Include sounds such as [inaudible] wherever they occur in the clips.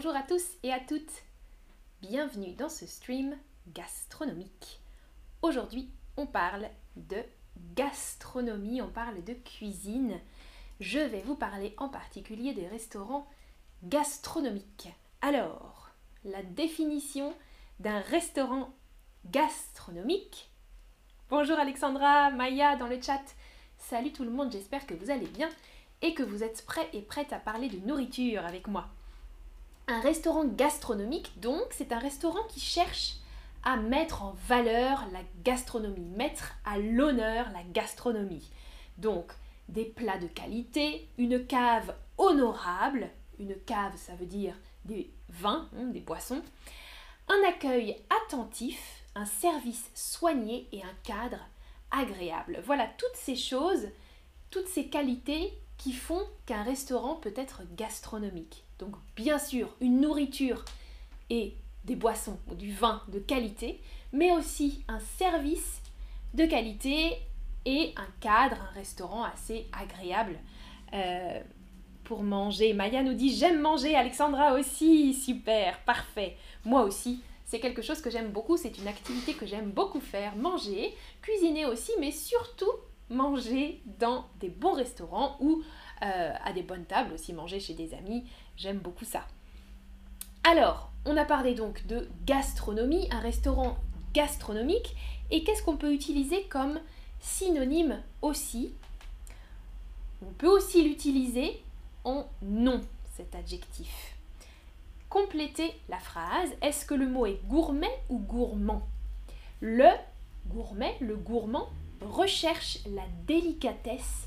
Bonjour à tous et à toutes. Bienvenue dans ce stream gastronomique. Aujourd'hui, on parle de gastronomie, on parle de cuisine. Je vais vous parler en particulier des restaurants gastronomiques. Alors, la définition d'un restaurant gastronomique. Bonjour Alexandra, Maya dans le chat. Salut tout le monde, j'espère que vous allez bien et que vous êtes prêts et prêtes à parler de nourriture avec moi. Un restaurant gastronomique, donc, c'est un restaurant qui cherche à mettre en valeur la gastronomie, mettre à l'honneur la gastronomie. Donc, des plats de qualité, une cave honorable, une cave ça veut dire des vins, hein, des boissons, un accueil attentif, un service soigné et un cadre agréable. Voilà toutes ces choses, toutes ces qualités qui font qu'un restaurant peut être gastronomique. Donc bien sûr, une nourriture et des boissons ou du vin de qualité, mais aussi un service de qualité et un cadre, un restaurant assez agréable euh, pour manger. Maya nous dit j'aime manger, Alexandra aussi, super, parfait. Moi aussi, c'est quelque chose que j'aime beaucoup, c'est une activité que j'aime beaucoup faire, manger, cuisiner aussi, mais surtout manger dans des bons restaurants ou euh, à des bonnes tables aussi, manger chez des amis. J'aime beaucoup ça. Alors, on a parlé donc de gastronomie, un restaurant gastronomique. Et qu'est-ce qu'on peut utiliser comme synonyme aussi? On peut aussi l'utiliser en nom, cet adjectif. Complétez la phrase. Est-ce que le mot est gourmet ou gourmand? Le gourmet, le gourmand, recherche la délicatesse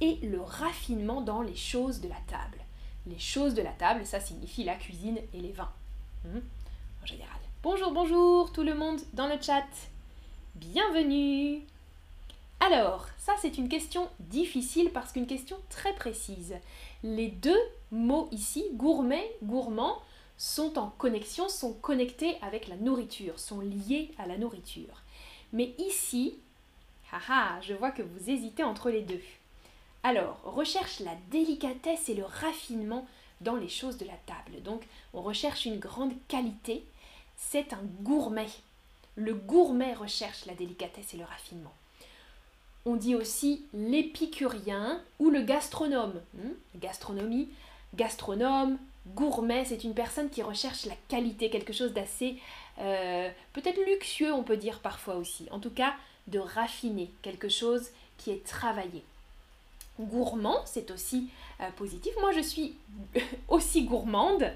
et le raffinement dans les choses de la table. Les choses de la table, ça signifie la cuisine et les vins, hmm, en général. Bonjour, bonjour tout le monde dans le chat. Bienvenue. Alors, ça c'est une question difficile parce qu'une question très précise. Les deux mots ici, gourmet, gourmand, sont en connexion, sont connectés avec la nourriture, sont liés à la nourriture. Mais ici, haha, je vois que vous hésitez entre les deux. Alors, recherche la délicatesse et le raffinement dans les choses de la table. Donc, on recherche une grande qualité. C'est un gourmet. Le gourmet recherche la délicatesse et le raffinement. On dit aussi l'épicurien ou le gastronome. Hmm? Gastronomie, gastronome, gourmet, c'est une personne qui recherche la qualité, quelque chose d'assez euh, peut-être luxueux, on peut dire parfois aussi. En tout cas, de raffiner, quelque chose qui est travaillé. Gourmand, c'est aussi euh, positif. Moi, je suis [laughs] aussi gourmande.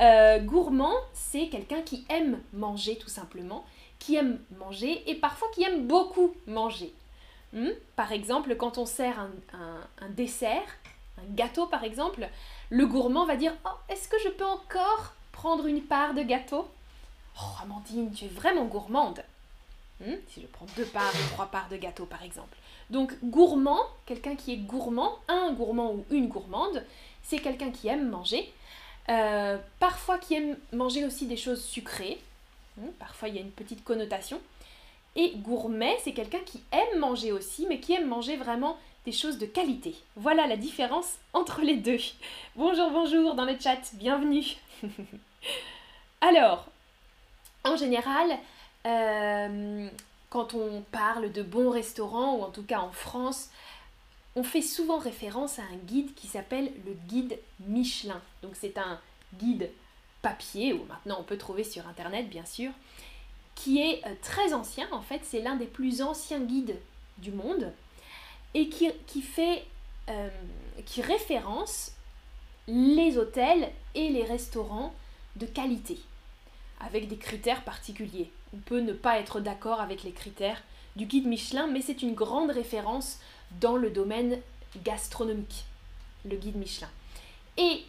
Euh, gourmand, c'est quelqu'un qui aime manger tout simplement, qui aime manger et parfois qui aime beaucoup manger. Hmm? Par exemple, quand on sert un, dessert, un gâteau par exemple, le gourmand va dire Oh, est-ce que je peux encore prendre une part de gâteau? Oh, Amandine, tu es vraiment gourmande. Hmm? Si je prends deux parts ou trois parts de gâteau par exemple. Donc gourmand, quelqu'un qui est gourmand, un gourmand ou une gourmande, c'est quelqu'un qui aime manger. Euh, parfois qui aime manger aussi des choses sucrées. Hmm, parfois il y a une petite connotation. Et gourmet, c'est quelqu'un qui aime manger aussi, mais qui aime manger vraiment des choses de qualité. Voilà la différence entre les deux. Bonjour, bonjour dans le chat, bienvenue. [laughs] Alors, en général, euh, quand on parle de bons restaurants, ou en tout cas en France, on fait souvent référence à un guide qui s'appelle le guide Michelin. Donc c'est un guide papier, ou maintenant on peut trouver sur Internet bien sûr, qui est euh, très ancien en fait, c'est l'un des plus anciens guides du monde, et qui, fait, euh, qui référence les hôtels et les restaurants de qualité, avec des critères particuliers on peut ne pas être d'accord avec les critères du guide Michelin, mais c'est une grande référence dans le domaine gastronomique, le guide Michelin. Et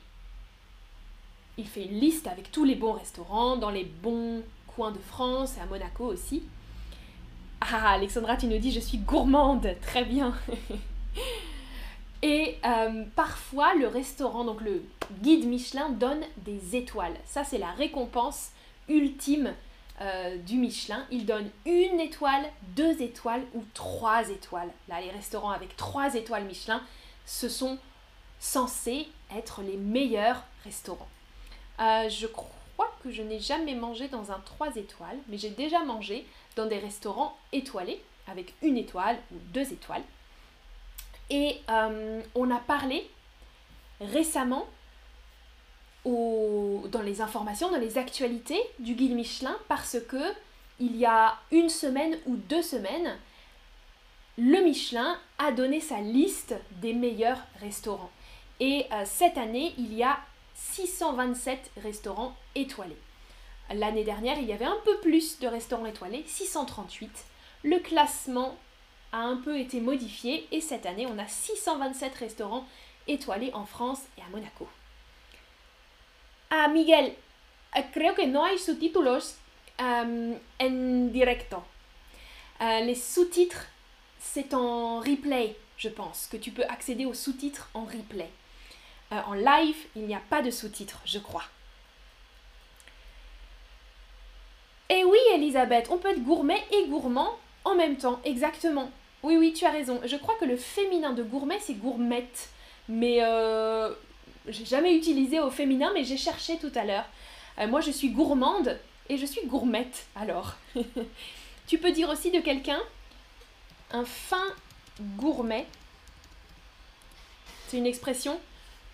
il fait une liste avec tous les bons restaurants dans les bons coins de France et à Monaco aussi. Ah, Alexandra, tu nous dis je suis gourmande, très bien. [laughs] et euh, parfois, le restaurant, donc le guide Michelin, donne des étoiles. Ça, c'est la récompense ultime euh, du Michelin, il donne une étoile, deux étoiles ou trois étoiles. Là, les restaurants avec trois étoiles Michelin, ce sont censés être les meilleurs restaurants. Euh, je crois que je n'ai jamais mangé dans un 3 étoiles, mais j'ai déjà mangé dans des restaurants étoilés, avec une étoile ou deux étoiles. Et euh, on a parlé récemment dans les informations, dans les actualités du guide Michelin, parce que il y a une semaine ou deux semaines, le Michelin a donné sa liste des meilleurs restaurants. Et euh, cette année, il y a 627 restaurants étoilés. L'année dernière, il y avait un peu plus de restaurants étoilés, 638. Le classement a un peu été modifié et cette année, on a 627 restaurants étoilés en France et à Monaco. Ah, Miguel, eh, creo que no hay subtítulos um, en directo. Uh, les sous-titres, c'est en replay, je pense, que tu peux accéder aux sous-titres en replay. Uh, en live, il n'y a pas de sous-titres, je crois. Et oui, Elisabeth, on peut être gourmet et gourmand en même temps, exactement. Oui, oui, tu as raison. Je crois que le féminin de gourmet, c'est gourmette. Mais euh, j'ai jamais utilisé au féminin, mais j'ai cherché tout à l'heure. Euh, moi, je suis gourmande et je suis gourmette, alors. [laughs] tu peux dire aussi de quelqu'un un fin gourmet? C'est une expression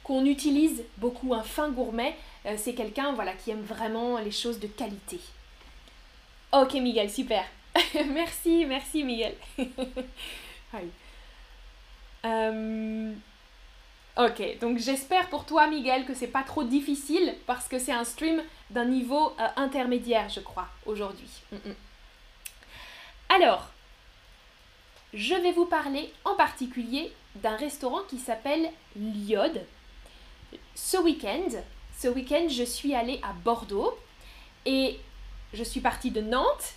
qu'on utilise beaucoup, un fin gourmet. Euh, c'est quelqu'un voilà, qui aime vraiment les choses de qualité. Ok, Miguel, super. [laughs] merci, merci, Miguel. [laughs] Ok, donc j'espère pour toi, Miguel, que c'est pas trop difficile parce que c'est un stream d'un niveau euh, intermédiaire, je crois, aujourd'hui. Mm, mm. Alors, je vais vous parler en particulier d'un restaurant qui s'appelle Liode. Ce week-end, ce week-end, je suis allée à Bordeaux et je suis partie de Nantes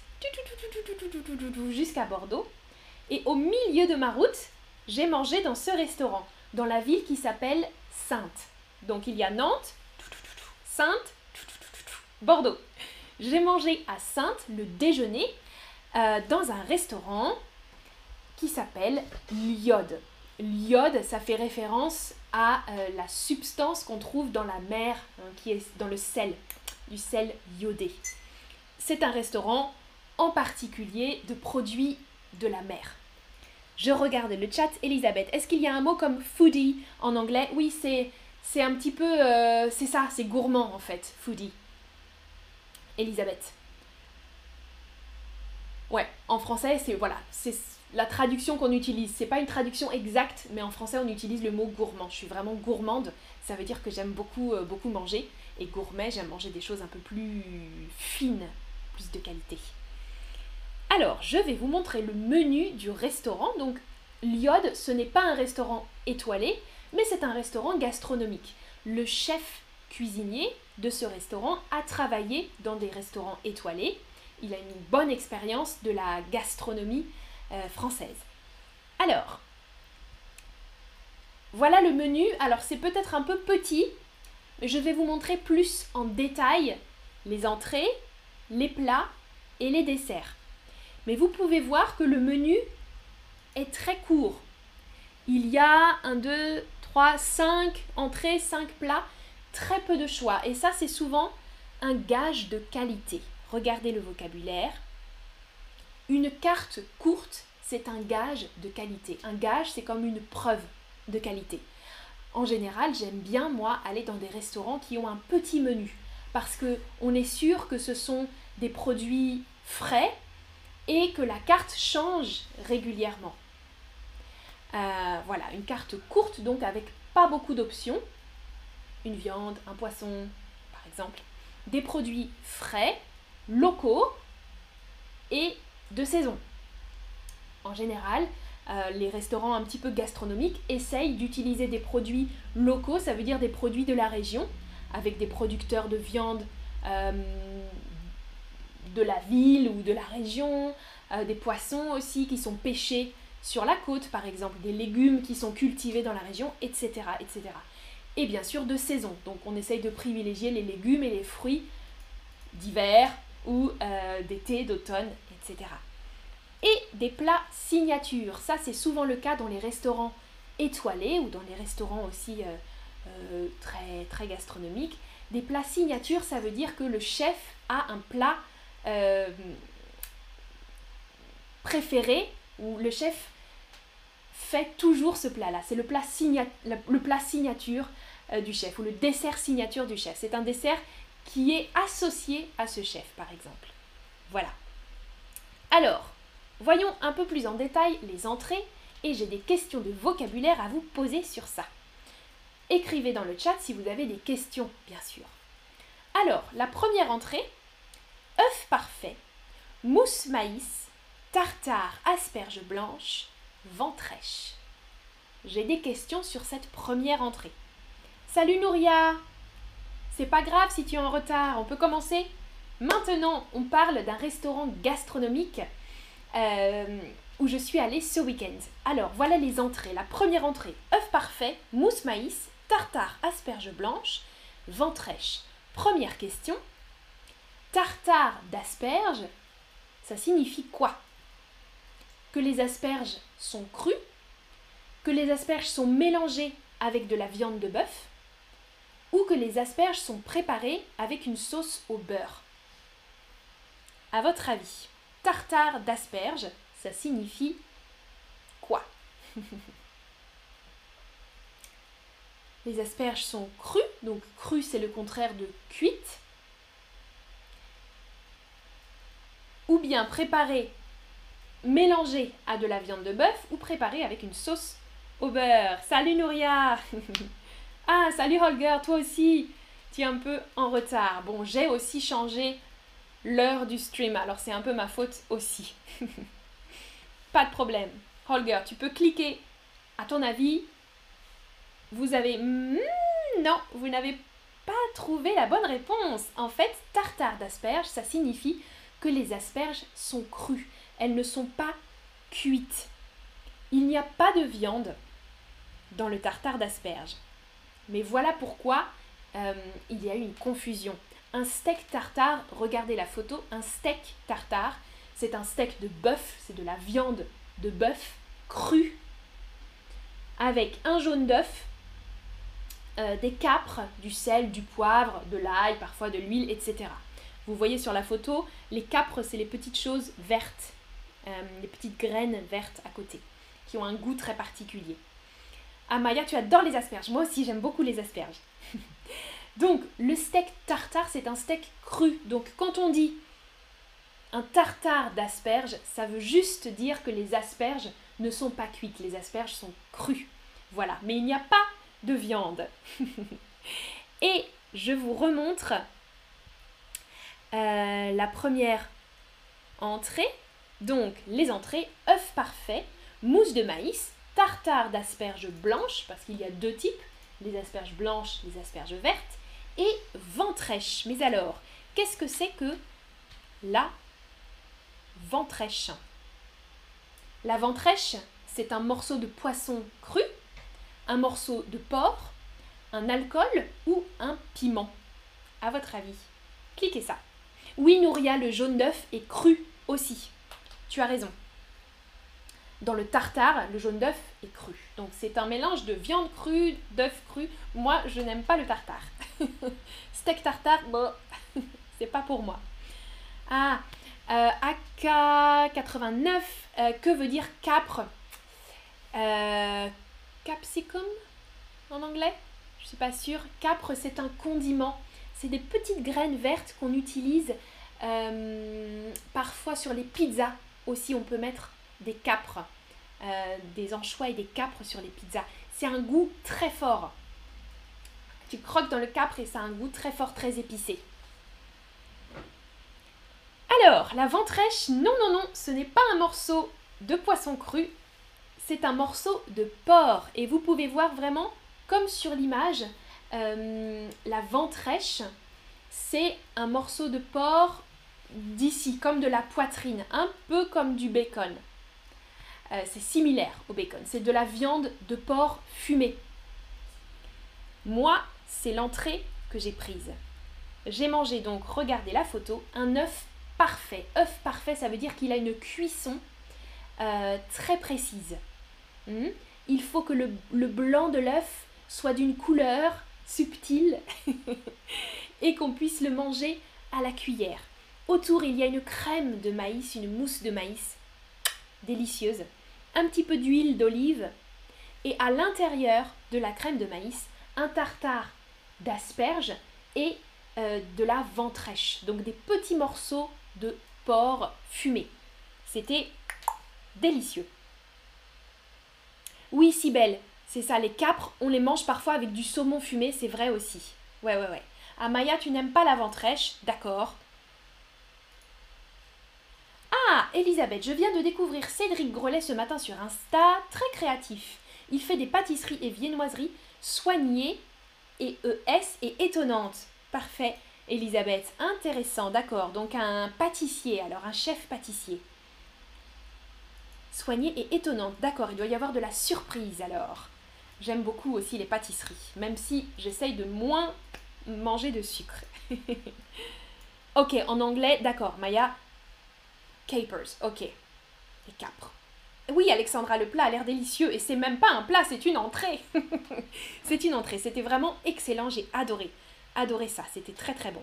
jusqu'à Bordeaux. Et au milieu de ma route, j'ai mangé dans ce restaurant dans la ville qui s'appelle Sainte. Donc il y a Nantes, Sainte, Bordeaux. J'ai mangé à Sainte le déjeuner euh, dans un restaurant qui s'appelle l'iode. L'iode, ça fait référence à euh, la substance qu'on trouve dans la mer, hein, qui est dans le sel, du sel iodé. C'est un restaurant en particulier de produits de la mer. Je regarde le chat. Elisabeth, est-ce qu'il y a un mot comme foodie en anglais? Oui, c'est, un petit peu... Euh, c'est ça, c'est gourmand en fait, foodie. Elisabeth. Ouais, en français, c'est voilà, c'est la traduction qu'on utilise. C'est pas une traduction exacte, mais en français, on utilise le mot gourmand. Je suis vraiment gourmande. Ça veut dire que j'aime beaucoup, euh, beaucoup manger. Et gourmet, j'aime manger des choses un peu plus fines, plus de qualité. Alors, je vais vous montrer le menu du restaurant. Donc, l'iode, ce n'est pas un restaurant étoilé, mais c'est un restaurant gastronomique. Le chef cuisinier de ce restaurant a travaillé dans des restaurants étoilés. Il a une bonne expérience de la gastronomie euh, française. Alors, voilà le menu. Alors, c'est peut-être un peu petit, mais je vais vous montrer plus en détail les entrées, les plats et les desserts. Mais vous pouvez voir que le menu est très court. Il y a 1, 2, 3, 5 entrées, 5 plats, très peu de choix. Et ça, c'est souvent un gage de qualité. Regardez le vocabulaire. Une carte courte, c'est un gage de qualité. Un gage, c'est comme une preuve de qualité. En général, j'aime bien moi aller dans des restaurants qui ont un petit menu parce que on est sûr que ce sont des produits frais et que la carte change régulièrement. Euh, voilà, une carte courte donc avec pas beaucoup d'options. Une viande, un poisson par exemple. Des produits frais, locaux et de saison. En général, euh, les restaurants un petit peu gastronomiques essayent d'utiliser des produits locaux, ça veut dire des produits de la région, avec des producteurs de viande euh, de la ville ou de la région, euh, des poissons aussi qui sont pêchés sur la côte par exemple, des légumes qui sont cultivés dans la région, etc. etc. Et bien sûr de saison, donc on essaye de privilégier les légumes et les fruits d'hiver ou euh, d'été, d'automne, etc. Et des plats signatures, ça c'est souvent le cas dans les restaurants étoilés ou dans les restaurants aussi euh, très, très gastronomiques. Des plats signatures, ça veut dire que le chef a un plat euh, préféré ou le chef fait toujours ce plat-là. C'est le, plat le plat signature euh, du chef ou le dessert signature du chef. C'est un dessert qui est associé à ce chef, par exemple. Voilà. Alors, voyons un peu plus en détail les entrées et j'ai des questions de vocabulaire à vous poser sur ça. Écrivez dans le chat si vous avez des questions, bien sûr. Alors, la première entrée, œuf parfait, mousse maïs, tartare asperge blanche, ventrèche. J'ai des questions sur cette première entrée. Salut Nouria C'est pas grave si tu es en retard, on peut commencer Maintenant, on parle d'un restaurant gastronomique euh, où je suis allée ce week-end. Alors, voilà les entrées. La première entrée, œuf parfait, mousse maïs, tartare asperge blanche, ventrèche. Première question, tartare d'asperges, ça signifie quoi? Que les asperges sont crues Que les asperges sont mélangées avec de la viande de bœuf Ou que les asperges sont préparées avec une sauce au beurre. À votre avis, tartare d'asperges, ça signifie quoi? [laughs] Les asperges sont crues, donc crues c'est le contraire de cuite. Ou bien préparées, mélangées à de la viande de bœuf ou préparées avec une sauce au beurre. Salut Nouria [laughs] Ah, salut Holger, toi aussi Tu es un peu en retard. Bon, j'ai aussi changé l'heure du stream, alors c'est un peu ma faute aussi. [laughs] Pas de problème. Holger, tu peux cliquer à ton avis vous avez... Hmm, non, vous n'avez pas trouvé la bonne réponse. En fait, tartare d'asperges, ça signifie les asperges sont crues. Elles ne sont pas cuites. Il n'y a pas de viande dans le tartare d'asperges. Mais voilà pourquoi euh, il y a eu une confusion. Un steak tartare, regardez la photo, un steak tartare, c'est un steak de bœuf, c'est de la viande de bœuf crue, avec un jaune d'œuf, euh, des capres, du sel, du poivre, de l'ail, parfois de l'huile, etc. Vous voyez sur la photo, les capres, c'est les petites choses vertes, euh, les petites graines vertes à côté, qui ont un goût très particulier. Amaya, tu adores les asperges. Moi aussi, j'aime beaucoup les asperges. [laughs] Donc, le steak tartare, c'est un steak cru. Donc, quand on dit un tartare d'asperges, ça veut juste dire que les asperges ne sont pas cuites. Les asperges sont crues. Voilà. Mais il n'y a pas de viande. [laughs] Et je vous remontre euh, la première entrée. Donc les entrées, œuf parfait, mousse de maïs, tartare d'asperges blanches, parce qu'il y a deux types, les asperges blanches, les asperges vertes, et ventrèche. Mais alors, qu'est-ce que c'est que la ventrèche La ventrèche, c'est un morceau de poisson cru un morceau de porc, un alcool ou un piment À votre avis Cliquez ça. Oui, Nouria, le jaune d'œuf est cru aussi. Tu as raison. Dans le tartare, le jaune d'œuf est cru. Donc c'est un mélange de viande crue, d'œuf cru. Moi, je n'aime pas le tartare. [laughs] Steak tartare, bon, [laughs] c'est pas pour moi. Ah, euh, AK89, euh, que veut dire capre? Euh, capsicum en anglais? Je ne suis pas sûre. Capre, c'est un condiment. C'est des petites graines vertes qu'on utilise euh, parfois sur les pizzas. Aussi, on peut mettre des capres, euh, des anchois et des capres sur les pizzas. C'est un goût très fort. Tu croques dans le capre et ça a un goût très fort, très épicé. Alors, la ventrèche, non, non, non, ce n'est pas un morceau de poisson cru, c'est un morceau de porc. Et vous pouvez voir vraiment, comme sur l'image, euh, la ventrèche, c'est un morceau de porc d'ici, comme de la poitrine, un peu comme du bacon. Euh, c'est similaire au bacon, c'est de la viande de porc fumée. Moi, c'est l'entrée que j'ai prise. J'ai mangé donc, regardez la photo, un œuf parfait. œuf parfait, ça veut dire qu'il a une cuisson euh, très précise. Hmm? Il faut que le, blanc de l'œuf soit d'une couleur subtil [laughs] et qu'on puisse le manger à la cuillère. Autour, il y a une crème de maïs, une mousse de maïs délicieuse, un petit peu d'huile d'olive et à l'intérieur de la crème de maïs, un tartare d'asperges et euh, de la ventrèche, donc des petits morceaux de porc fumé. C'était délicieux. Oui, Sibelle, c'est ça, les capres, on les mange parfois avec du saumon fumé, c'est vrai aussi. Ouais, ouais, ouais. Ah, Maya, tu n'aimes pas la ventrèche D'accord. Ah, Elisabeth, je viens de découvrir Cédric Grelet ce matin sur Insta, très créatif. Il fait des pâtisseries et viennoiseries soignées et ES et étonnantes. Parfait, Elisabeth. Intéressant, d'accord. Donc un pâtissier, alors un chef pâtissier. Soigné et étonnante, d'accord. Il doit y avoir de la surprise alors. J'aime beaucoup aussi les pâtisseries, même si j'essaye de moins manger de sucre. [laughs] ok, en anglais, d'accord, Maya. Capers, ok. Les capres. Oui, Alexandra, le plat a l'air délicieux et c'est même pas un plat, c'est une entrée. [laughs] c'est une entrée, c'était vraiment excellent, j'ai adoré. Adoré ça, c'était très très bon.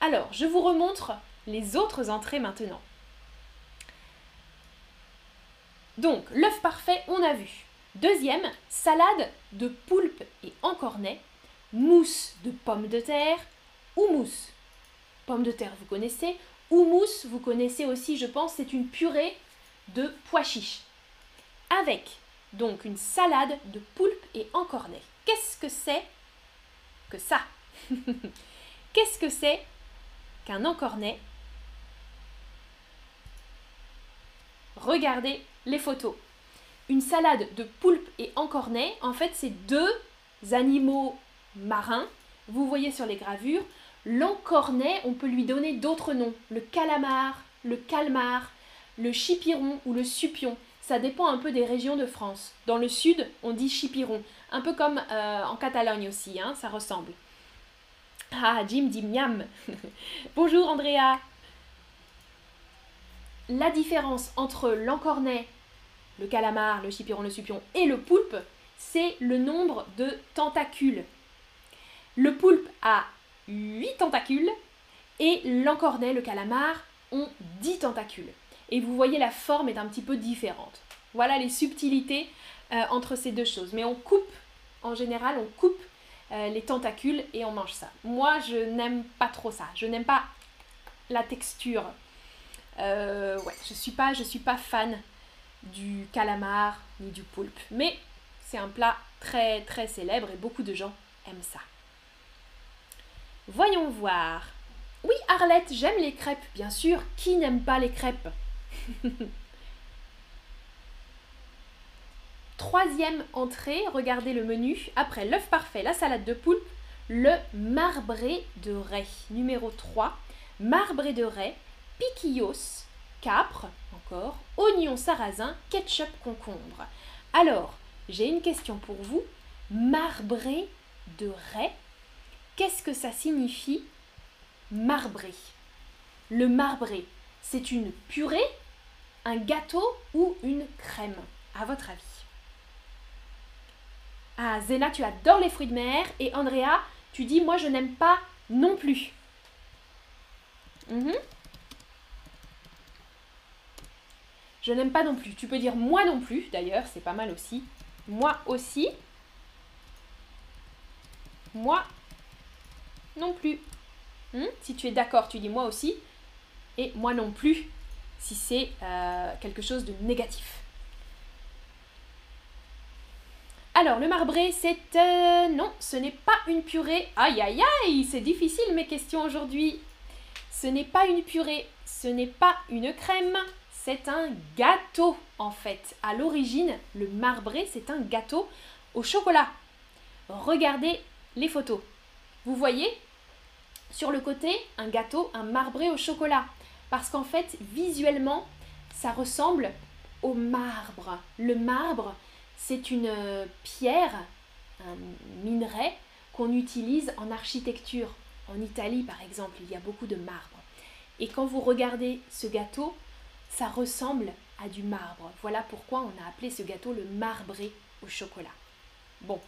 Alors, je vous remontre les autres entrées maintenant. Donc, l'œuf parfait, on a vu. Deuxième, salade de poulpe et encornet, mousse de pommes de terre, ou mousse. Pommes de terre, vous connaissez. Houmous, vous connaissez aussi, je pense, c'est une purée de pois chiches avec donc une salade de poulpe et encornet. Qu'est-ce que c'est que ça? [laughs] Qu'est-ce que c'est qu'un encornet? Regardez les photos. Une salade de poulpe et encornet, en fait, c'est deux animaux marins. Vous voyez sur les gravures, l'encornet, on peut lui donner d'autres noms. Le calamar, le calmar, le chipiron ou le supion ça dépend un peu des régions de France. Dans le sud, on dit chipiron, un peu comme euh, en Catalogne aussi, hein, ça ressemble. Ah, Jim dit miam. [laughs] Bonjour Andrea. La différence entre l'encornet, le calamar, le chipiron, le supion et le poulpe, c'est le nombre de tentacules. Le poulpe a 8 tentacules et l'encornet, le calamar, ont 10 tentacules et vous voyez la forme est un petit peu différente. Voilà les subtilités euh, entre ces deux choses. Mais on coupe, en général, on coupe euh, les tentacules et on mange ça. Moi, je n'aime pas trop ça. Je n'aime pas la texture. Euh, ouais, je suis pas, je suis pas fan du calamar ni du poulpe. Mais c'est un plat très très célèbre et beaucoup de gens aiment ça. Voyons voir. Oui, Arlette, j'aime les crêpes, bien sûr. Qui n'aime pas les crêpes? [laughs] Troisième entrée, regardez le menu. Après l'œuf parfait, la salade de poulpe, le marbré de raie. Numéro 3, marbré de raie, piquillos, capre, encore, oignon sarrasin, ketchup concombre. Alors, j'ai une question pour vous. Marbré de raie, qu'est-ce que ça signifie marbré? Le marbré, c'est une purée un gâteau ou une crème, à votre avis? Ah, Zena, tu adores les fruits de mer. Et Andrea, tu dis, moi, je n'aime pas non plus. Mhm. Je n'aime pas non plus. Tu peux dire moi non plus, d'ailleurs, c'est pas mal aussi. Moi aussi. Moi non plus. Hmm? Si tu es d'accord, tu dis moi aussi. Et moi non plus, si c'est euh, quelque chose de négatif. Alors, le marbré, c'est... Euh, non, ce n'est pas une purée. Aïe, aïe, aïe, c'est difficile mes questions aujourd'hui. Ce n'est pas une purée, ce n'est pas une crème, c'est un gâteau en fait. À l'origine, le marbré, c'est un gâteau au chocolat. Regardez les photos. Vous voyez sur le côté un gâteau, un marbré au chocolat parce qu'en fait, visuellement, ça ressemble au marbre. Le marbre, c'est une euh, pierre, un minerai qu'on utilise en architecture. En Italie, par exemple, il y a beaucoup de marbre. Et quand vous regardez ce gâteau, ça ressemble à du marbre. Voilà pourquoi on a appelé ce gâteau le marbré au chocolat. Bon,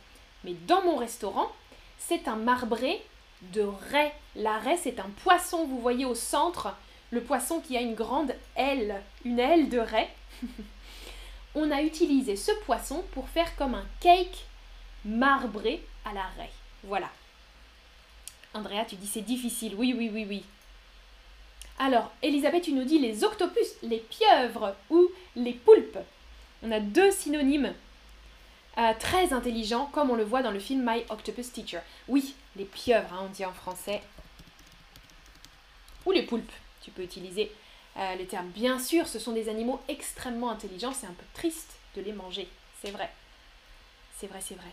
mais dans mon restaurant, c'est un marbré de raie. La raie, c'est un poisson, vous voyez au centre, le poisson qui a une grande aile, une aile de raie. [laughs] On a utilisé ce poisson pour faire comme un cake marbré à la raie. Voilà. Andrea, tu dis c'est difficile. Oui, oui, oui, oui. Alors, Elisabeth, tu nous dis les octopus, les pieuvres ou les poulpes. On a deux synonymes euh, très intelligents, comme on le voit dans le film My Octopus Teacher. Oui, les pieuvres, hein, on dit en français. Ou les poulpes, tu peux utiliser euh, les termes. Bien sûr, ce sont des animaux extrêmement intelligents, c'est un peu triste de les manger, c'est vrai. C'est vrai, c'est vrai.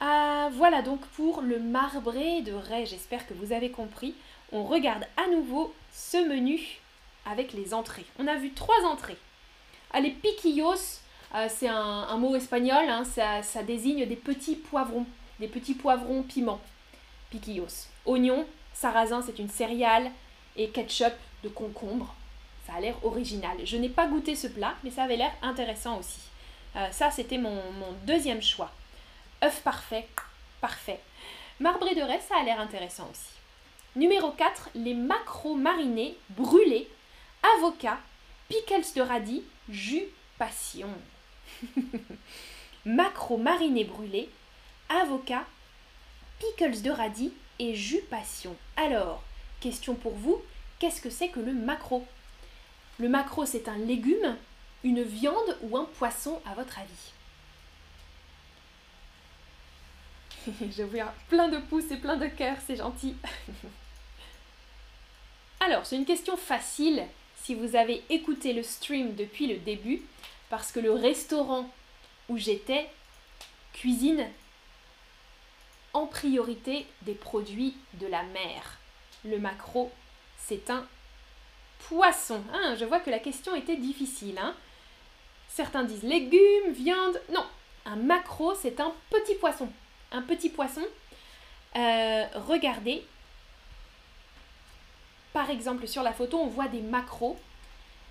Ah, voilà donc pour le marbré de raie, j'espère que vous avez compris on regarde à nouveau ce menu avec les entrées. On a vu trois entrées. les piquillos, euh, c'est un, mot espagnol, hein, ça, désigne des petits poivrons, des petits poivrons piments. Piquillos. Oignon, sarrasin, c'est une céréale, et ketchup de concombre. Ça a l'air original. Je n'ai pas goûté ce plat, mais ça avait l'air intéressant aussi. Euh, ça, c'était mon, mon, deuxième choix. œuf parfait, parfait. Marbré de raie, ça a l'air intéressant aussi. Numéro 4, les macros marinés brûlés, avocat, pickles de radis, jus passion. [laughs] macros marinés brûlés, avocat, pickles de radis et jus passion. Alors, question pour vous, qu'est-ce que c'est que le macro? Le macro, c'est un légume, une viande ou un poisson à votre avis? [laughs] Je vois plein de pouces et plein de cœurs, c'est gentil. [laughs] Alors, c'est une question facile si vous avez écouté le stream depuis le début, parce que le restaurant où j'étais cuisine en priorité des produits de la mer. Le macro, c'est un poisson. Hein, je vois que la question était difficile. Hein. Certains disent légumes, viande. Non, un macro, c'est un petit poisson. Un petit poisson. Euh, regardez, par exemple, sur la photo, on voit des macros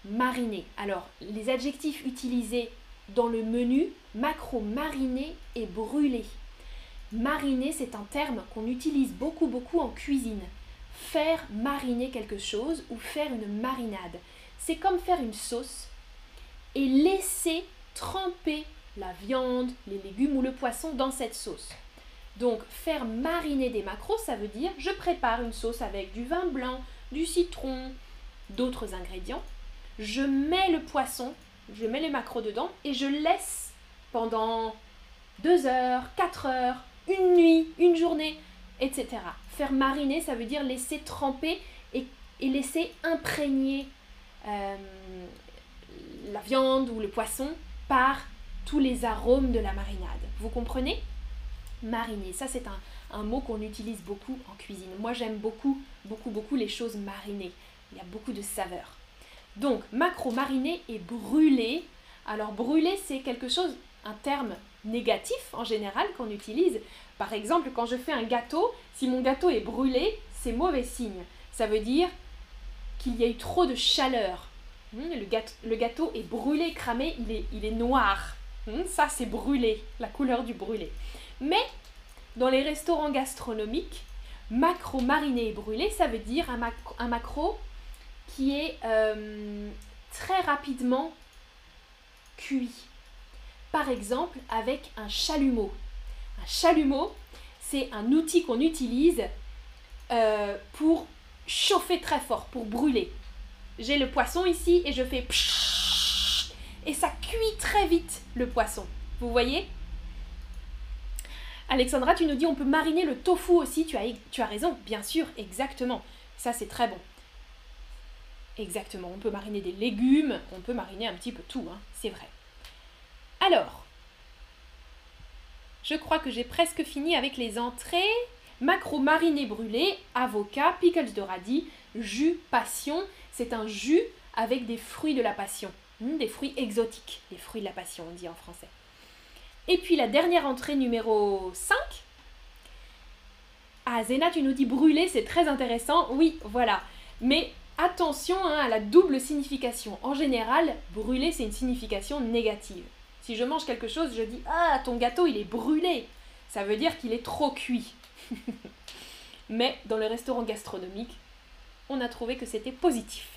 marinés. Alors, les adjectifs utilisés dans le menu, macro mariné et brûlé. Mariner, c'est un terme qu'on utilise beaucoup, beaucoup en cuisine. Faire mariner quelque chose ou faire une marinade. C'est comme faire une sauce et laisser tremper la viande, les légumes ou le poisson dans cette sauce. Donc, faire mariner des macros, ça veut dire je prépare une sauce avec du vin blanc, du citron, d'autres ingrédients. Je mets le poisson, je mets les macros dedans et je laisse pendant deux heures, quatre heures, une nuit, une journée, etc. Faire mariner, ça veut dire laisser tremper et, laisser imprégner euh, la viande ou le poisson par tous les arômes de la marinade. Vous comprenez? Mariner, ça c'est un, un mot qu'on utilise beaucoup en cuisine. Moi, j'aime beaucoup, beaucoup, beaucoup les choses marinées. Il y a beaucoup de saveurs. Donc, macro mariné et brûlé. Alors, brûlé, c'est quelque chose, un terme négatif en général qu'on utilise. Par exemple, quand je fais un gâteau, si mon gâteau est brûlé, c'est mauvais signe. Ça veut dire qu'il y a eu trop de chaleur. Hmm, le, gâteau, est brûlé, cramé, il est, il est noir. Hmm, ça, c'est brûlé, la couleur du brûlé. Mais dans les restaurants gastronomiques, macro mariné et brûlé, ça veut dire un, macro, un macro qui est euh, très rapidement cuit. Par exemple, avec un chalumeau. Un chalumeau, c'est un outil qu'on utilise euh, pour chauffer très fort, pour brûler. J'ai le poisson ici et je fais et ça cuit très vite le poisson. Vous voyez? Alexandra, tu nous dis on peut mariner le tofu aussi, tu as, raison, bien sûr, exactement. Ça c'est très bon. Exactement, on peut mariner des légumes, on peut mariner un petit peu tout, hein, c'est vrai. Alors, je crois que j'ai presque fini avec les entrées. Macro mariné brûlé, avocat, pickles de radis, jus passion. C'est un jus avec des fruits de la passion. Hmm, des fruits exotiques, des fruits de la passion, on dit en français. Et puis la dernière entrée numéro 5. Ah, Zena, tu nous dis brûler, c'est très intéressant. Oui, voilà. Mais attention hein, à la double signification. En général, brûler, c'est une signification négative. Si je mange quelque chose, je dis Ah, ton gâteau, il est brûlé. Ça veut dire qu'il est trop cuit. [laughs] Mais dans le restaurant gastronomique, on a trouvé que c'était positif.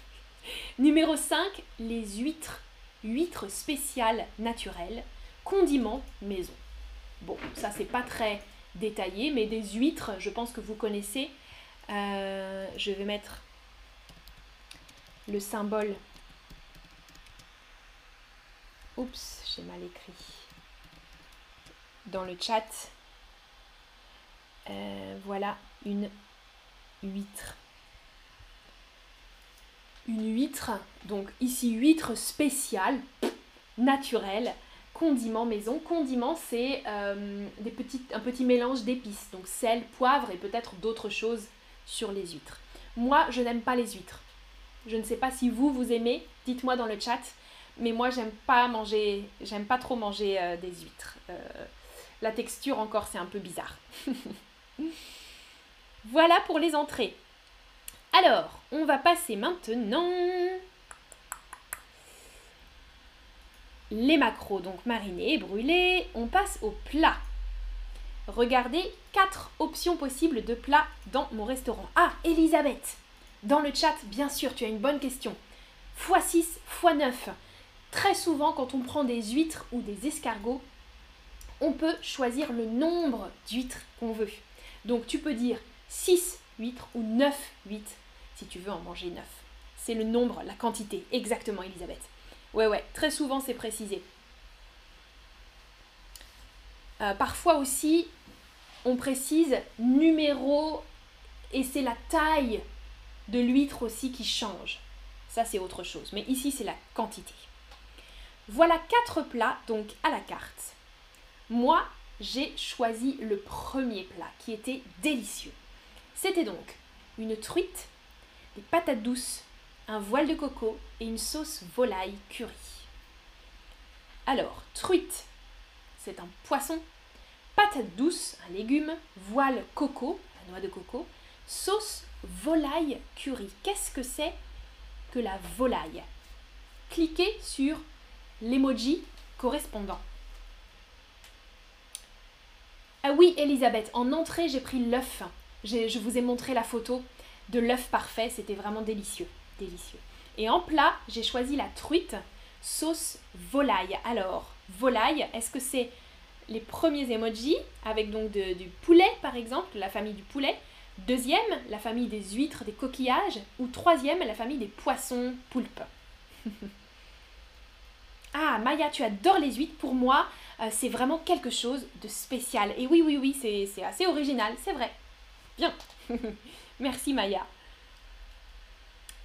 Numéro 5, les huîtres. Huîtres spéciales naturelles, condiments maison. Bon, ça c'est pas très détaillé, mais des huîtres, je pense que vous connaissez. Euh, je vais mettre le symbole. Oups, j'ai mal écrit. Dans le chat. Euh, voilà une huître. Une huître, donc ici huître spéciale, naturelle, condiment maison. Condiment, c'est euh, un petit mélange d'épices, donc sel, poivre et peut-être d'autres choses sur les huîtres. Moi, je n'aime pas les huîtres. Je ne sais pas si vous, vous aimez, dites-moi dans le chat. Mais moi, j'aime pas manger, j'aime pas trop manger euh, des huîtres. Euh, la texture encore, c'est un peu bizarre. [laughs] voilà pour les entrées. Alors, on va passer maintenant les macros, donc marinés, brûlés. On passe au plat. Regardez quatre options possibles de plats dans mon restaurant. Ah, Elisabeth Dans le chat, bien sûr, tu as une bonne question. x6, x9. Très souvent, quand on prend des huîtres ou des escargots, on peut choisir le nombre d'huîtres qu'on veut. Donc tu peux dire 6 huîtres ou 9 huîtres si tu veux en manger 9. C'est le nombre, la quantité, exactement Elisabeth. Ouais, ouais, très souvent c'est précisé. Euh, parfois aussi, on précise numéro et c'est la taille de l'huître aussi qui change. Ça, c'est autre chose. Mais ici, c'est la quantité. Voilà quatre plats, donc à la carte. Moi, j'ai choisi le premier plat qui était délicieux. C'était donc une truite, des patates douces, un voile de coco et une sauce volaille curry. Alors, truite, c'est un poisson, patate douce, un légume, voile coco, la noix de coco, sauce volaille curry. Qu'est-ce que c'est que la volaille? Cliquez sur l'emoji correspondant. Ah oui, Elisabeth, en entrée, j'ai pris l'œuf. Je vous ai montré la photo de l'œuf parfait, c'était vraiment délicieux délicieux. Et en plat, j'ai choisi la truite sauce volaille. Alors, volaille, est-ce que c'est les premiers emojis avec donc du poulet par exemple, la famille du poulet? Deuxième, la famille des huîtres, des coquillages? Ou troisième, la famille des poissons poulpes? [laughs] Ah, Maya, tu adores les huîtres. Pour moi, euh, c'est vraiment quelque chose de spécial. Et oui, oui, oui, c'est assez original, c'est vrai. Bien. [laughs] Merci Maya.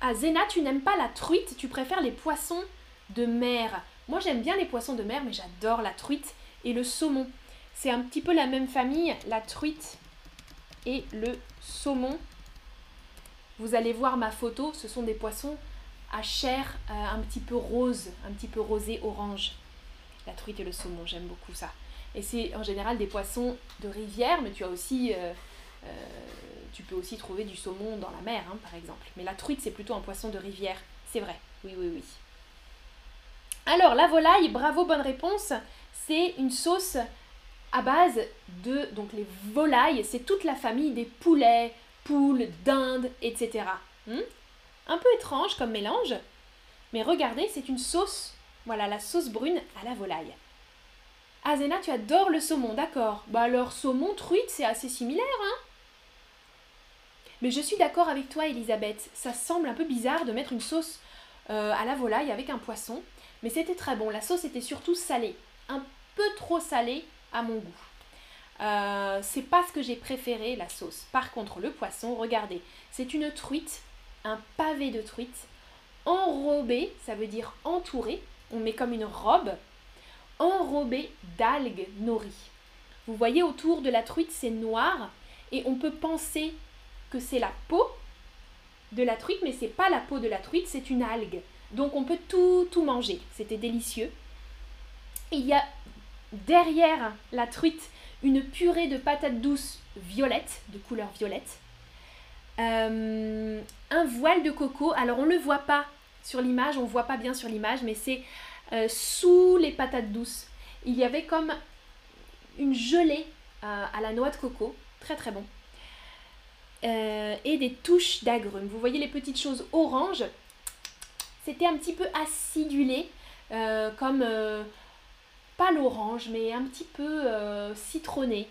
Ah, Zena, tu n'aimes pas la truite, tu préfères les poissons de mer. Moi, j'aime bien les poissons de mer, mais j'adore la truite et le saumon. C'est un petit peu la même famille, la truite et le saumon. Vous allez voir ma photo, ce sont des poissons à chair euh, un petit peu rose, un petit peu rosé orange. La truite et le saumon, j'aime beaucoup ça. Et c'est en général des poissons de rivière, mais tu as aussi euh, euh, tu peux aussi trouver du saumon dans la mer, hein, par exemple. Mais la truite, c'est plutôt un poisson de rivière. C'est vrai. Oui, oui, oui. Alors, la volaille, bravo, bonne réponse. C'est une sauce à base de donc les volailles. C'est toute la famille des poulets, poules, dindes, etc. Hmm? un peu étrange comme mélange. Mais regardez, c'est une sauce. Voilà, la sauce brune à la volaille. Azena, tu adores le saumon, d'accord. Bah alors, saumon, truite, c'est assez similaire, hein mais je suis d'accord avec toi, Elisabeth. Ça semble un peu bizarre de mettre une sauce euh, à la volaille avec un poisson. Mais c'était très bon. La sauce était surtout salée. Un peu trop salée à mon goût. Euh, c'est pas ce que j'ai préféré, la sauce. Par contre, le poisson, regardez, c'est une truite, un pavé de truite, enrobé, ça veut dire entouré. On met comme une robe, enrobé d'algues nourries. Vous voyez autour de la truite, c'est noir et on peut penser que c'est la peau de la truite, mais c'est pas la peau de la truite, c'est une algue. Donc on peut tout, tout manger. C'était délicieux. il y a derrière la truite une purée de patates douces violettes, de couleur violette. Euh, un voile de coco. Alors on ne le voit pas sur l'image, on ne voit pas bien sur l'image, mais c'est euh, sous les patates douces. Il y avait comme une gelée à la noix de coco, très très bon. Et des touches d'agrumes. Vous voyez les petites choses oranges C'était un petit peu acidulé, comme pas l'orange, mais un petit peu citronné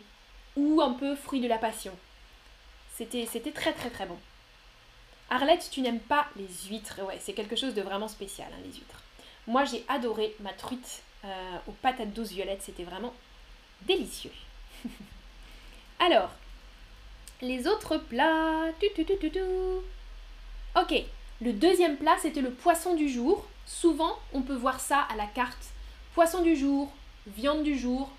ou un peu fruit de la passion. C'était très très très bon. Arlette, tu n'aimes pas les huîtres. Ouais, c'est quelque chose de vraiment spécial, hein, les huîtres. Moi, j'ai adoré ma truite euh, aux patates douces violettes. C'était vraiment délicieux. [laughs] Alors, les autres plats. ok, le deuxième plat, c'était le poisson du jour. Souvent, on peut voir ça à la carte. Poisson du jour, viande du jour.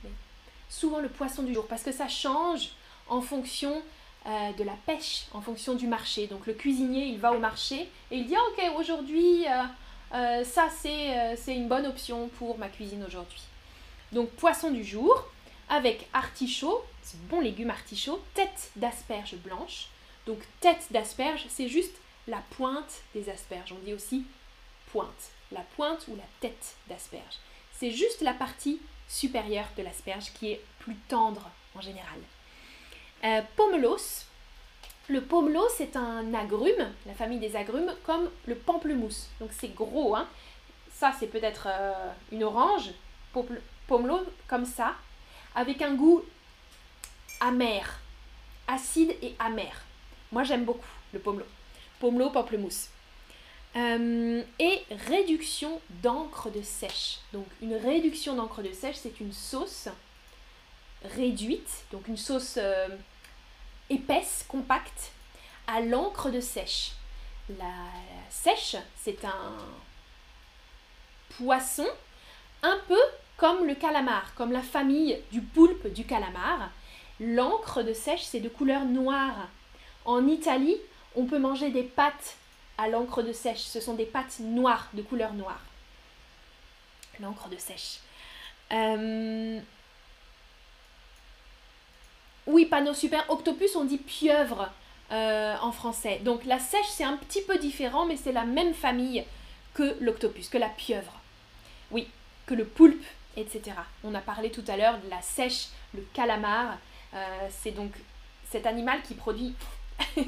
souvent le poisson du jour, parce que ça change en fonction euh, de la pêche en fonction du marché. Donc le cuisinier, il va au marché et il dit ah, ok aujourd'hui euh, euh, ça c'est une bonne option pour ma cuisine aujourd'hui. Donc poisson du jour avec artichaut, c'est bon légume artichaut, tête d'asperge blanche. Donc tête d'asperge, c'est juste la pointe des asperges. On dit aussi pointe, la pointe ou la tête d'asperge. C'est juste la partie supérieure de l'asperge qui est plus tendre en général. Euh, pomelos. Le pomelo, c'est un agrume, la famille des agrumes, comme le pamplemousse. Donc c'est gros. Hein. Ça, c'est peut-être euh, une orange. Pomelo, comme ça, avec un goût amer, acide et amer. Moi, j'aime beaucoup le pomelo. Pomelo, pamplemousse. Euh, et réduction d'encre de sèche. Donc une réduction d'encre de sèche, c'est une sauce réduite, donc une sauce euh, épaisse, compacte, à l'encre de sèche. La sèche, c'est un poisson un peu comme le calamar, comme la famille du poulpe du calamar. L'encre de sèche, c'est de couleur noire. En Italie, on peut manger des pâtes à l'encre de sèche. Ce sont des pâtes noires, de couleur noire. L'encre de sèche. Euh, oui, panneau super. Octopus, on dit pieuvre euh, en français. Donc la sèche, c'est un petit peu différent, mais c'est la même famille que l'octopus, que la pieuvre. Oui, que le poulpe, etc. On a parlé tout à l'heure de la sèche, le calamar. Euh, c'est donc cet animal qui produit [laughs]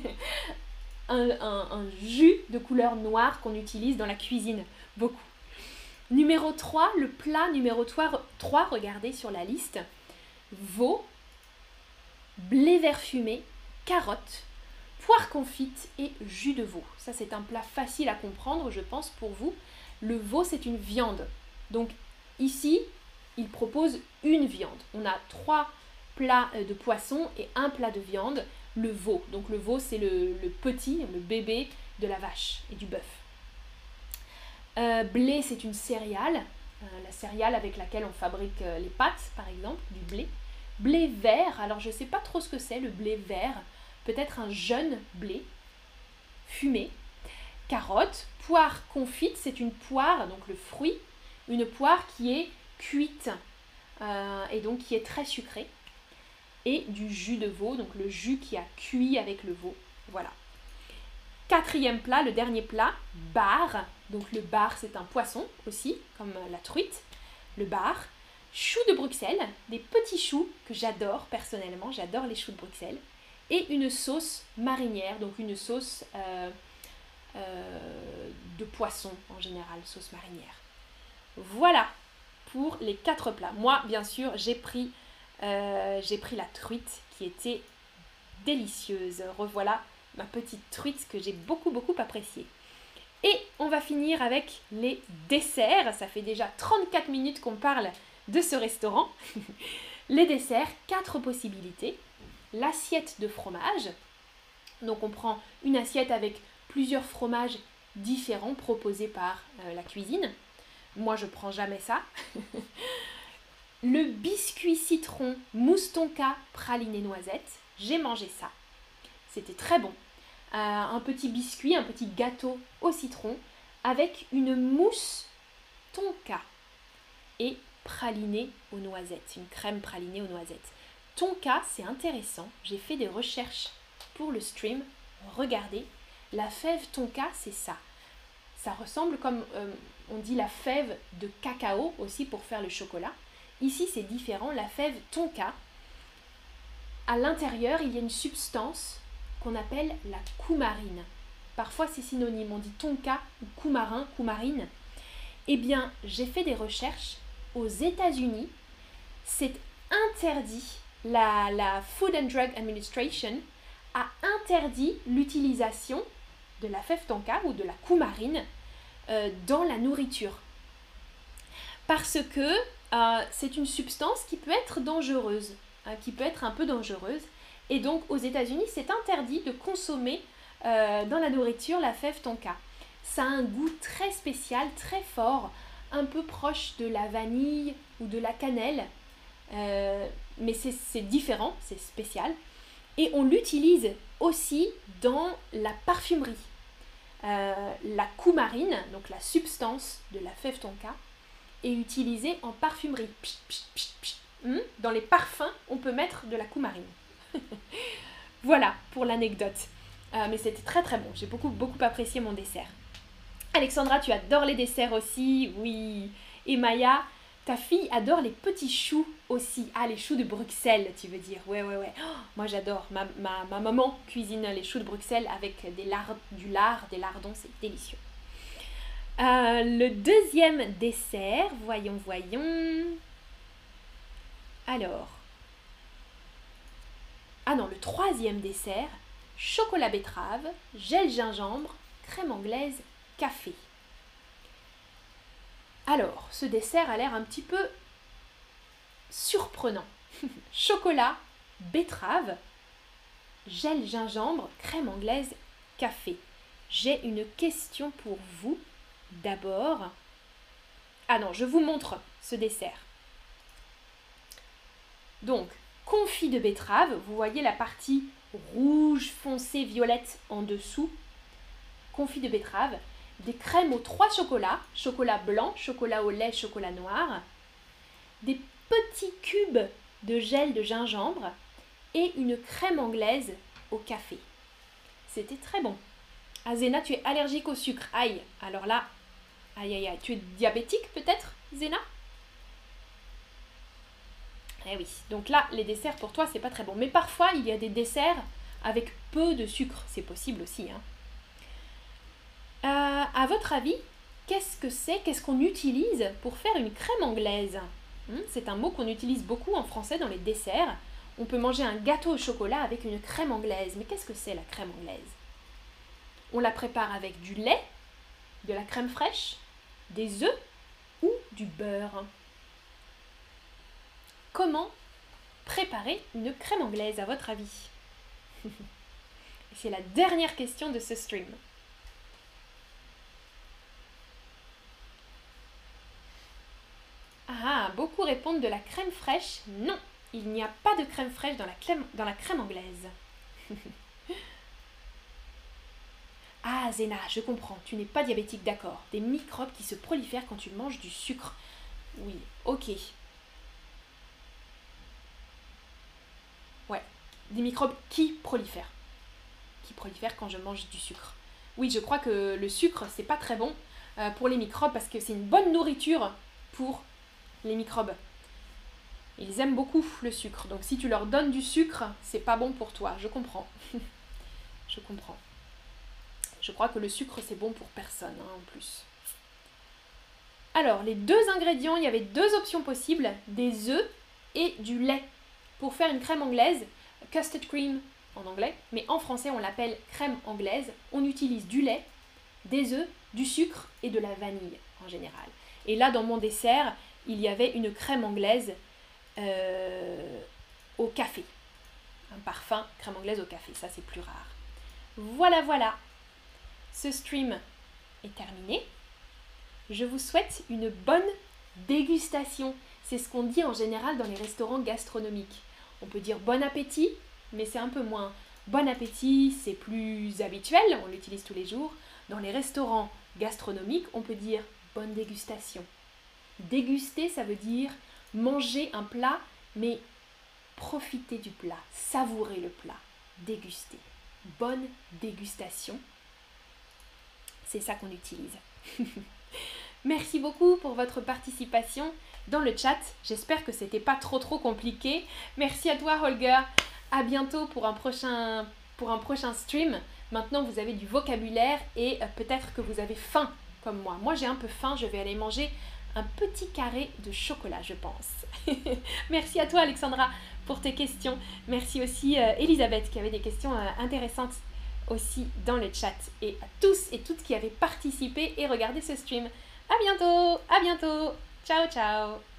un, jus de couleur noire qu'on utilise dans la cuisine beaucoup. Numéro 3, le plat numéro 3, 3 regardez sur la liste, veau blé vert fumé, carottes, poire confite et jus de veau. Ça, c'est un plat facile à comprendre, je pense, pour vous. Le veau, c'est une viande. Donc, ici, il propose une viande. On a trois plats euh, de poisson et un plat de viande, le veau. Donc, le veau, c'est le, petit, le bébé de la vache et du bœuf. Euh, blé, c'est une céréale, euh, la céréale avec laquelle on fabrique les pâtes, par exemple, du blé. Blé vert, alors je ne sais pas trop ce que c'est le blé vert, peut-être un jeune blé fumé. Carotte, poire confite, c'est une poire, donc le fruit, une poire qui est cuite euh, et donc qui est très sucrée. Et du jus de veau, donc le jus qui a cuit avec le veau. Voilà. Quatrième plat, le dernier plat, bar. Donc le bar, c'est un poisson aussi, comme la truite. Le bar, choux de Bruxelles, des petits choux que j'adore personnellement, j'adore les choux de Bruxelles, et une sauce marinière, donc une sauce euh, euh, de poisson en général, sauce marinière. Voilà pour les quatre plats. Moi, bien sûr, j'ai pris, euh, pris la truite qui était délicieuse. Revoilà ma petite truite que j'ai beaucoup beaucoup appréciée. Et on va finir avec les desserts. Ça fait déjà 34 minutes qu'on parle de ce restaurant. [laughs] Les desserts, quatre possibilités. L'assiette de fromage. Donc on prend une assiette avec plusieurs fromages différents proposés par euh, la cuisine. Moi je prends jamais ça. [laughs] le biscuit citron mousse tonka praliné noisette. J'ai mangé ça. C'était très bon. Euh, un petit biscuit, un petit gâteau au citron avec une mousse tonka et praliné aux noisettes, une crème pralinée aux noisettes. Tonka, c'est intéressant. J'ai fait des recherches pour le stream. Regardez, la fève tonka, c'est ça. Ça ressemble comme euh, on dit la fève de cacao aussi pour faire le chocolat. Ici, c'est différent. La fève tonka, à l'intérieur, il y a une substance qu'on appelle la coumarine. Parfois c'est synonyme, on dit tonka ou coumarin, coumarine. Eh bien, j'ai fait des recherches aux États-Unis. C'est interdit. La, la Food and Drug Administration a interdit l'utilisation de la fève tonka ou de la coumarine euh, dans la nourriture. Parce que euh, c'est une substance qui peut être dangereuse, hein, qui peut être un peu dangereuse. Et donc aux États-Unis, c'est interdit de consommer euh, dans la nourriture la fève tonka. Ça a un goût très spécial, très fort, un peu proche de la vanille ou de la cannelle. mais c'est différent, c'est spécial. Et on l'utilise aussi dans la parfumerie. Euh, la coumarine, donc la substance de la fève tonka, est utilisée en parfumerie. Hmm? Dans les parfums, on peut mettre de la coumarine. [laughs] voilà pour l'anecdote. Euh, mais c'était très très bon. J'ai beaucoup beaucoup apprécié mon dessert. Alexandra, tu adores les desserts aussi, oui. Et Maya, ta fille adore les petits choux aussi. Ah, les choux de Bruxelles, tu veux dire. Ouais, ouais, ouais. Oh, moi, j'adore. Ma, ma, maman cuisine les choux de Bruxelles avec des lard, du lard, des lardons. C'est délicieux. Euh, le deuxième dessert, voyons, voyons. Alors. Ah non, le troisième dessert, chocolat betterave, gel gingembre, crème anglaise, café. Alors, ce dessert a l'air un petit peu surprenant. [laughs] Chocolat, betterave, gel gingembre, crème anglaise, café. J'ai une question pour vous. D'abord, ah non, je vous montre ce dessert. Donc, confit de betterave, vous voyez la partie rouge foncé violette en dessous. Confit de betterave, des crèmes aux trois chocolats, chocolat blanc, chocolat au lait, chocolat noir, des petits cubes de gel de gingembre et une crème anglaise au café. C'était très bon. Ah, tu es allergique au sucre. Aïe, alors là, aïe aïe aïe, tu es diabétique peut-être, Zena Eh oui, donc là, les desserts pour toi, c'est pas très bon. Mais parfois, il y a des desserts avec peu de sucre, c'est possible aussi. Hein. Euh, à votre avis, qu'est-ce que c'est Qu'est-ce qu'on utilise pour faire une crème anglaise hmm, C'est un mot qu'on utilise beaucoup en français dans les desserts. On peut manger un gâteau au chocolat avec une crème anglaise. Mais qu'est-ce que c'est la crème anglaise? On la prépare avec du lait, de la crème fraîche, des œufs ou du beurre. Comment préparer une crème anglaise à votre avis? [laughs] C'est la dernière question de ce stream. Ah, beaucoup répondent de la crème fraîche. Non, il n'y a pas de crème fraîche dans la crème, dans la crème anglaise. [laughs] ah, Zena, je comprends, tu n'es pas diabétique, d'accord. Des microbes qui se prolifèrent quand tu manges du sucre. Oui, ok. Ouais, des microbes qui prolifèrent. Qui prolifèrent quand je mange du sucre. Oui, je crois que le sucre, c'est pas très bon euh, pour les microbes parce que c'est une bonne nourriture pour les microbes. Ils aiment beaucoup le sucre, donc si tu leur donnes du sucre, c'est pas bon pour toi, je comprends. [laughs] je comprends. Je crois que le sucre c'est bon pour personne hein, en plus. Alors, les deux ingrédients, il y avait deux options possibles, des œufs et du lait. Pour faire une crème anglaise, custard cream en anglais, mais en français on l'appelle crème anglaise, on utilise du lait, des œufs, du sucre et de la vanille en général. Et là, dans mon dessert, il y avait une crème anglaise euh, au café. Un parfum crème anglaise au café, ça c'est plus rare. Voilà, voilà. Ce stream est terminé. Je vous souhaite une bonne dégustation. C'est ce qu'on dit en général dans les restaurants gastronomiques. On peut dire bon appétit, mais c'est un peu moins. Bon appétit, c'est plus habituel, on l'utilise tous les jours. Dans les restaurants gastronomiques, on peut dire bonne dégustation. Déguster, ça veut dire manger un plat, mais profiter du plat, savourer le plat, déguster. Bonne dégustation. C'est ça qu'on utilise. [laughs] Merci beaucoup pour votre participation dans le chat. J'espère que c'était pas trop trop compliqué. Merci à toi Holger. à bientôt pour un prochain, pour un prochain stream. Maintenant, vous avez du vocabulaire et euh, peut-être que vous avez faim comme moi. Moi, j'ai un peu faim, je vais aller manger un petit carré de chocolat, je pense. [laughs] Merci à toi, Alexandra, pour tes questions. Merci aussi, euh, Elisabeth, qui avait des questions euh, intéressantes aussi dans le chat. Et à tous et toutes qui avaient participé et regardé ce stream. À bientôt, à bientôt. Ciao, ciao.